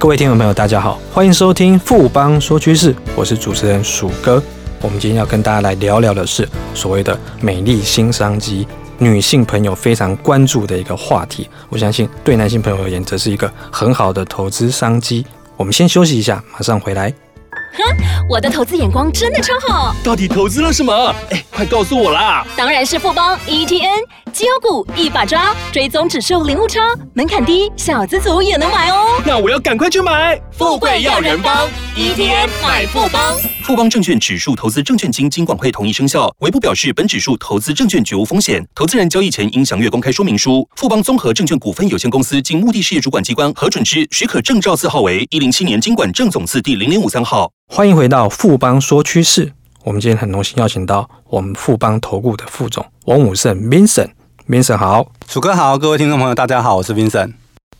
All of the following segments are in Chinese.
各位听众朋友，大家好，欢迎收听富邦说趋势，我是主持人鼠哥。我们今天要跟大家来聊聊的是所谓的美丽新商机，女性朋友非常关注的一个话题。我相信对男性朋友而言，则是一个很好的投资商机。我们先休息一下，马上回来。哼，我的投资眼光真的超好。到底投资了什么？哎，快告诉我啦！当然是富邦 ETN 绩优股一把抓，追踪指数零误差，门槛低，小资族也能买哦。那我要赶快去买。富贵要人帮，ETN 买富邦。富邦证券指数投资证券经金管会同意生效，唯不表示本指数投资证券绝无风险。投资人交易前应详阅公开说明书。富邦综合证券股份有限公司经目的事业主管机关核准之许可证照字号为一零七年经管证总字第零零五三号。欢迎回到富邦说趋势。我们今天很荣幸邀请到我们富邦投顾的副总王武胜 Vincent，Vincent 好，楚哥好，各位听众朋友大家好，我是 Vincent。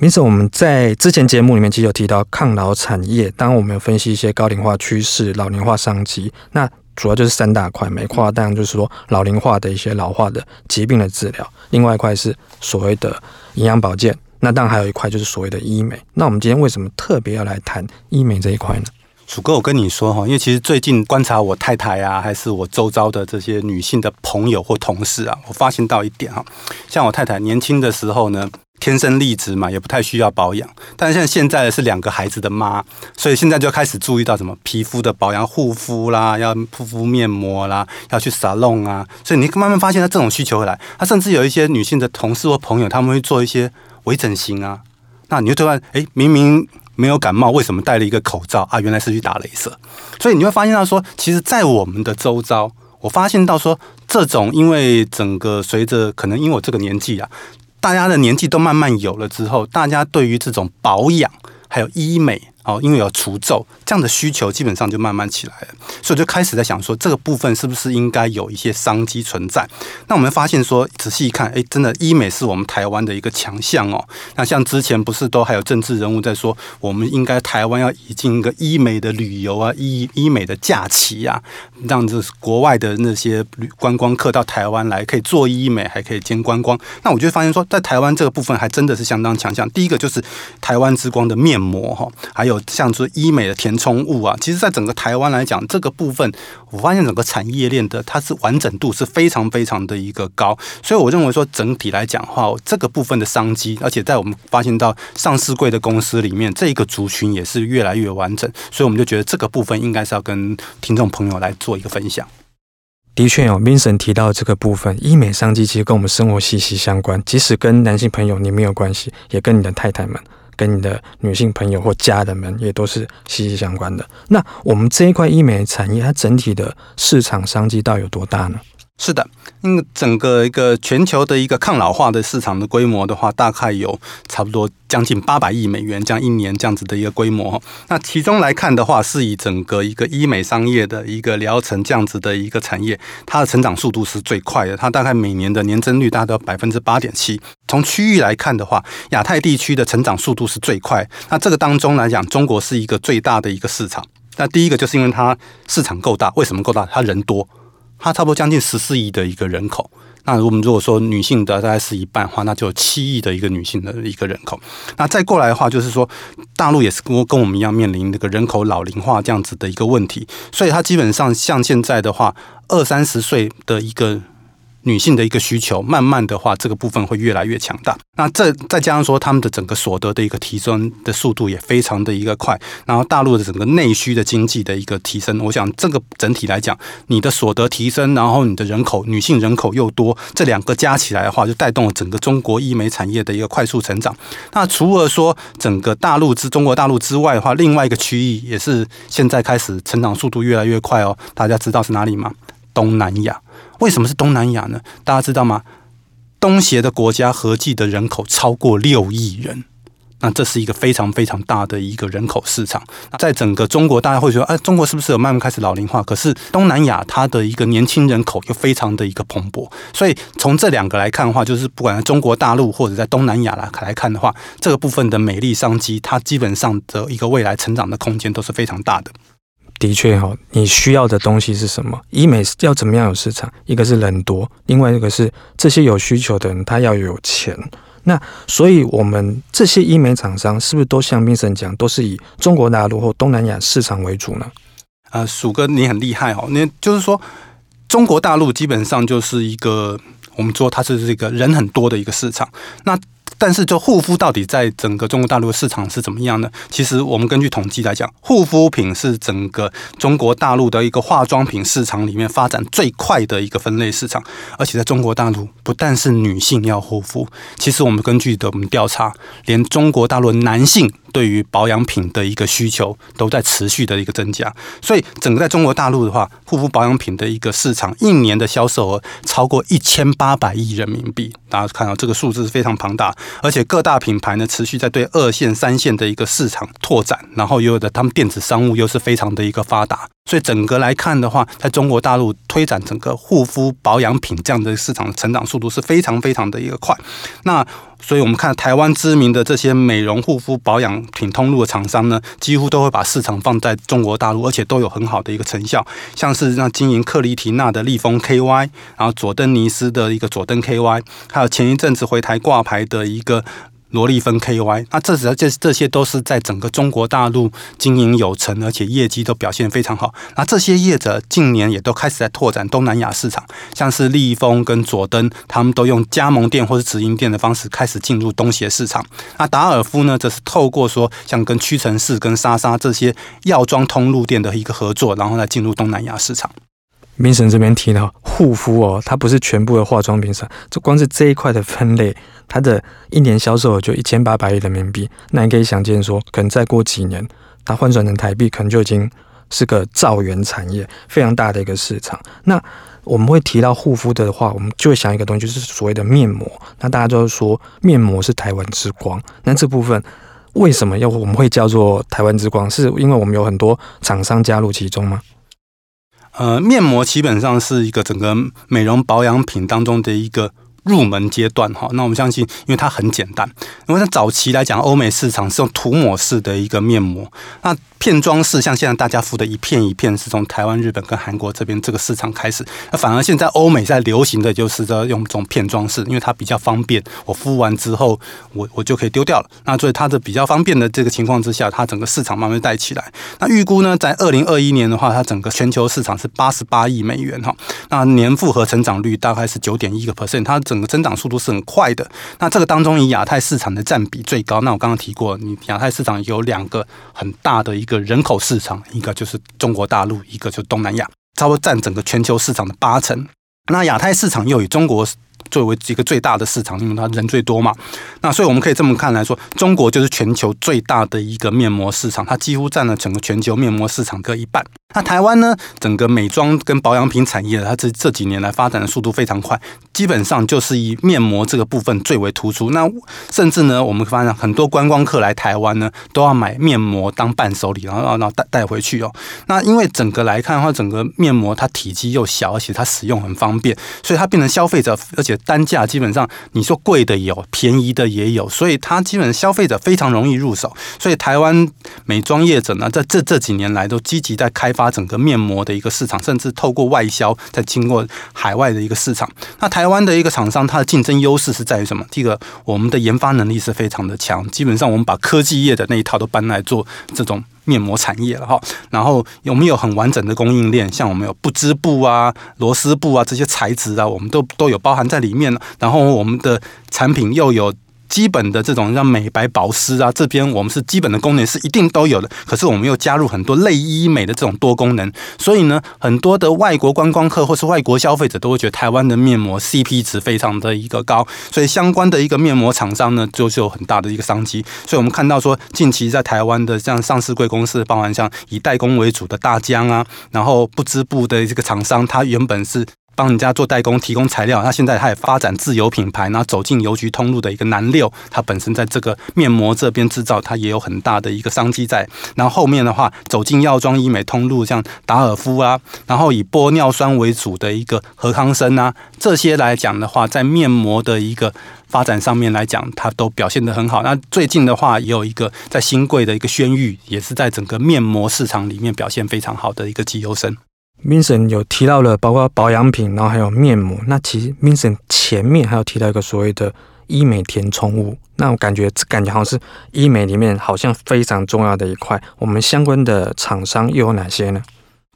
因此我们在之前节目里面其实有提到抗老产业，当我们有分析一些高龄化趋势、老龄化商机，那主要就是三大块，每块当然就是说老龄化的一些老化的疾病的治疗，另外一块是所谓的营养保健。那当然还有一块就是所谓的医美。那我们今天为什么特别要来谈医美这一块呢？楚哥，我跟你说哈，因为其实最近观察我太太啊，还是我周遭的这些女性的朋友或同事啊，我发现到一点哈，像我太太年轻的时候呢，天生丽质嘛，也不太需要保养。但是现在现在是两个孩子的妈，所以现在就开始注意到什么皮肤的保养、护肤啦，要敷敷面膜啦，要去沙龙啊。所以你慢慢发现他这种需求会来，他甚至有一些女性的同事或朋友，他们会做一些。微整形啊，那你就突然哎，明明没有感冒，为什么戴了一个口罩啊？原来是去打镭射。所以你会发现到说，其实，在我们的周遭，我发现到说，这种因为整个随着可能因为我这个年纪啊，大家的年纪都慢慢有了之后，大家对于这种保养还有医美。哦，因为有除皱这样的需求，基本上就慢慢起来了，所以我就开始在想说，这个部分是不是应该有一些商机存在？那我们发现说，仔细一看，哎，真的医美是我们台湾的一个强项哦。那像之前不是都还有政治人物在说，我们应该台湾要引进一个医美的旅游啊，医医美的假期啊，让这国外的那些观光客到台湾来，可以做医美，还可以兼观光。那我就发现说，在台湾这个部分还真的是相当强项。第一个就是台湾之光的面膜哈，还有。像是医美的填充物啊，其实，在整个台湾来讲，这个部分我发现整个产业链的它是完整度是非常非常的一个高，所以我认为说整体来讲的话，这个部分的商机，而且在我们发现到上市柜的公司里面，这个族群也是越来越完整，所以我们就觉得这个部分应该是要跟听众朋友来做一个分享。的确有，Vincent 提到这个部分，医美商机其实跟我们生活息息相关，即使跟男性朋友你没有关系，也跟你的太太们。跟你的女性朋友或家人们也都是息息相关的。那我们这一块医美产业，它整体的市场商机到底有多大呢？是的，因为整个一个全球的一个抗老化的市场的规模的话，大概有差不多将近八百亿美元，这样一年这样子的一个规模。那其中来看的话，是以整个一个医美商业的一个疗程这样子的一个产业，它的成长速度是最快的。它大概每年的年增率大概百分之八点七。从区域来看的话，亚太地区的成长速度是最快。那这个当中来讲，中国是一个最大的一个市场。那第一个就是因为它市场够大，为什么够大？它人多。它差不多将近十四亿的一个人口，那我们如果说女性的大概是一半的话，那就有七亿的一个女性的一个人口。那再过来的话，就是说大陆也是跟跟我们一样面临那个人口老龄化这样子的一个问题，所以它基本上像现在的话，二三十岁的一个。女性的一个需求，慢慢的话，这个部分会越来越强大。那这再加上说，他们的整个所得的一个提升的速度也非常的一个快。然后大陆的整个内需的经济的一个提升，我想这个整体来讲，你的所得提升，然后你的人口女性人口又多，这两个加起来的话，就带动了整个中国医美产业的一个快速成长。那除了说整个大陆之中国大陆之外的话，另外一个区域也是现在开始成长速度越来越快哦。大家知道是哪里吗？东南亚。为什么是东南亚呢？大家知道吗？东协的国家合计的人口超过六亿人，那这是一个非常非常大的一个人口市场。在整个中国，大家会觉得，哎，中国是不是有慢慢开始老龄化？可是东南亚它的一个年轻人口又非常的一个蓬勃。所以从这两个来看的话，就是不管在中国大陆或者在东南亚来来看的话，这个部分的美丽商机，它基本上的一个未来成长的空间都是非常大的。的确哈，你需要的东西是什么？医美要怎么样有市场？一个是人多，另外一个是这些有需求的人他要有钱。那所以我们这些医美厂商是不是都像 Vincent 讲，都是以中国大陆或东南亚市场为主呢？呃，鼠哥你很厉害哦，那就是说中国大陆基本上就是一个我们说它是这个人很多的一个市场，那。但是，就护肤到底在整个中国大陆市场是怎么样呢？其实，我们根据统计来讲，护肤品是整个中国大陆的一个化妆品市场里面发展最快的一个分类市场。而且，在中国大陆，不但是女性要护肤，其实我们根据的我们调查，连中国大陆男性。对于保养品的一个需求都在持续的一个增加，所以整个在中国大陆的话，护肤保养品的一个市场一年的销售额超过一千八百亿人民币。大家看到这个数字是非常庞大，而且各大品牌呢持续在对二线、三线的一个市场拓展，然后又有的他们电子商务又是非常的一个发达，所以整个来看的话，在中国大陆推展整个护肤保养品这样的市场成长速度是非常非常的一个快。那所以，我们看台湾知名的这些美容护肤保养品通路的厂商呢，几乎都会把市场放在中国大陆，而且都有很好的一个成效。像是那经营克丽缇娜的丽丰 KY，然后佐登尼斯的一个佐登 KY，还有前一阵子回台挂牌的一个。罗丽芬 KY，那这这这些都是在整个中国大陆经营有成，而且业绩都表现非常好。那这些业者近年也都开始在拓展东南亚市场，像是丽丰跟佐登，他们都用加盟店或是直营店的方式开始进入东协市场。那达尔夫呢，则是透过说像跟屈臣氏、跟莎莎这些药妆通路店的一个合作，然后来进入东南亚市场。明神这边提到护肤哦，它不是全部的化妆品上，就光是这一块的分类。它的一年销售额就一千八百亿人民币，那你可以想见说，可能再过几年，它换算成台币，可能就已经是个兆元产业，非常大的一个市场。那我们会提到护肤的话，我们就会想一个东西，就是所谓的面膜。那大家都说面膜是台湾之光，那这部分为什么要我们会叫做台湾之光？是因为我们有很多厂商加入其中吗？呃，面膜基本上是一个整个美容保养品当中的一个。入门阶段哈，那我们相信，因为它很简单。因为在早期来讲，欧美市场是用涂抹式的一个面膜，那片装式像现在大家敷的一片一片，是从台湾、日本跟韩国这边这个市场开始。那反而现在欧美在流行的就是在用这种片装式，因为它比较方便，我敷完之后我我就可以丢掉了。那所以它的比较方便的这个情况之下，它整个市场慢慢带起来。那预估呢，在二零二一年的话，它整个全球市场是八十八亿美元哈，那年复合成长率大概是九点一个 percent，它整个增长速度是很快的。那这个当中以亚太市场的占比最高。那我刚刚提过，你亚太市场有两个很大的一个。人口市场，一个就是中国大陆，一个就是东南亚，差不多占整个全球市场的八成。那亚太市场又以中国作为一个最大的市场，因为它人最多嘛。那所以我们可以这么看来说，中国就是全球最大的一个面膜市场，它几乎占了整个全球面膜市场各一半。那台湾呢，整个美妆跟保养品产业，它这这几年来发展的速度非常快，基本上就是以面膜这个部分最为突出。那甚至呢，我们发现很多观光客来台湾呢，都要买面膜当伴手礼，然后然后带带回去哦。那因为整个来看的话，整个面膜它体积又小，而且它使用很方便，所以它变成消费者，而且单价基本上你说贵的有，便宜的也有，所以它基本消费者非常容易入手。所以台湾美妆业者呢，在这这几年来都积极在开发。整个面膜的一个市场，甚至透过外销，再经过海外的一个市场。那台台湾的一个厂商，它的竞争优势是在于什么？第一个，我们的研发能力是非常的强，基本上我们把科技业的那一套都搬来做这种面膜产业了哈。然后有没有很完整的供应链？像我们有不织布啊、螺丝布啊这些材质啊，我们都都有包含在里面。然后我们的产品又有。基本的这种像美白保湿啊，这边我们是基本的功能是一定都有的。可是我们又加入很多类医美的这种多功能，所以呢，很多的外国观光客或是外国消费者都会觉得台湾的面膜 CP 值非常的一个高，所以相关的一个面膜厂商呢，就是有很大的一个商机。所以我们看到说，近期在台湾的像上市贵公司，包含像以代工为主的大疆啊，然后不织布的这个厂商，它原本是。帮人家做代工，提供材料。那现在他也发展自有品牌，然后走进邮局通路的一个南六，它本身在这个面膜这边制造，它也有很大的一个商机在。然后后面的话，走进药妆医美通路，像达尔夫啊，然后以玻尿酸为主的一个和康生啊，这些来讲的话，在面膜的一个发展上面来讲，它都表现得很好。那最近的话，也有一个在新贵的一个轩逸，也是在整个面膜市场里面表现非常好的一个绩优生。Vincent 有提到了包括保养品，然后还有面膜。那其实 Vincent 前面还有提到一个所谓的医美填充物。那我感觉这感觉好像是医美里面好像非常重要的一块。我们相关的厂商又有哪些呢？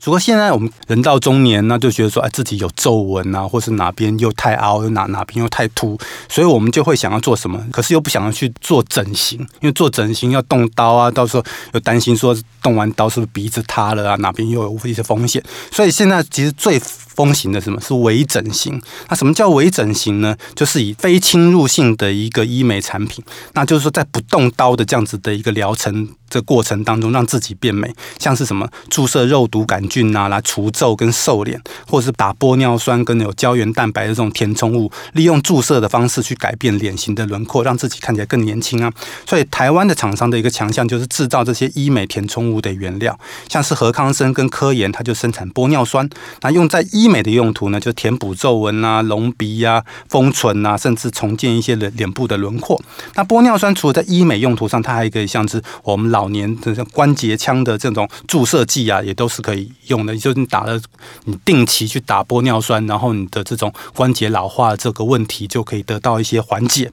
如果现在我们人到中年，那就觉得说，哎，自己有皱纹啊，或是哪边又太凹，又哪哪边又太凸，所以我们就会想要做什么，可是又不想要去做整形，因为做整形要动刀啊，到时候又担心说动完刀是不是鼻子塌了啊，哪边又有一些风险，所以现在其实最风行的什么是微整形？那什么叫微整形呢？就是以非侵入性的一个医美产品，那就是说在不动刀的这样子的一个疗程。这过程当中让自己变美，像是什么注射肉毒杆菌啊，来除皱跟瘦脸，或者是打玻尿酸跟有胶原蛋白的这种填充物，利用注射的方式去改变脸型的轮廓，让自己看起来更年轻啊。所以台湾的厂商的一个强项就是制造这些医美填充物的原料，像是和康生跟科研，它就生产玻尿酸，那用在医美的用途呢，就填补皱纹啊、隆鼻呀、啊、丰唇啊，甚至重建一些脸脸部的轮廓。那玻尿酸除了在医美用途上，它还可以像是我们老老年的关节腔的这种注射剂啊，也都是可以用的。就是你打了，你定期去打玻尿酸，然后你的这种关节老化这个问题就可以得到一些缓解。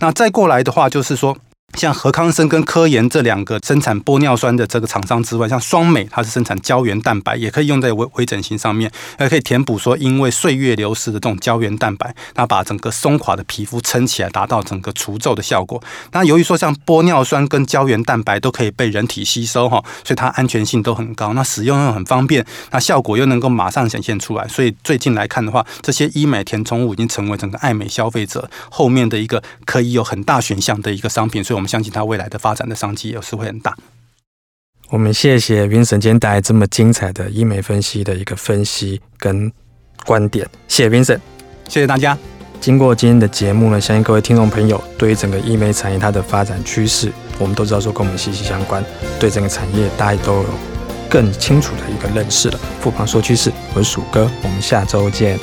那再过来的话，就是说。像和康生跟科研这两个生产玻尿酸的这个厂商之外，像双美它是生产胶原蛋白，也可以用在微微整形上面，还可以填补说因为岁月流失的这种胶原蛋白，那把整个松垮的皮肤撑起来，达到整个除皱的效果。那由于说像玻尿酸跟胶原蛋白都可以被人体吸收哈，所以它安全性都很高，那使用又很方便，那效果又能够马上显现出来。所以最近来看的话，这些医美填充物已经成为整个爱美消费者后面的一个可以有很大选项的一个商品，所以我们。相信它未来的发展的商机也是会很大。我们谢谢 Vincent 今天带来这么精彩的医美分析的一个分析跟观点，谢谢 Vincent，谢谢大家。经过今天的节目呢，相信各位听众朋友对于整个医美产业它的发展趋势，我们都知道说跟我们息息相关，对整个产业大家都有更清楚的一个认识了。富邦说趋势，我是鼠哥，我们下周见。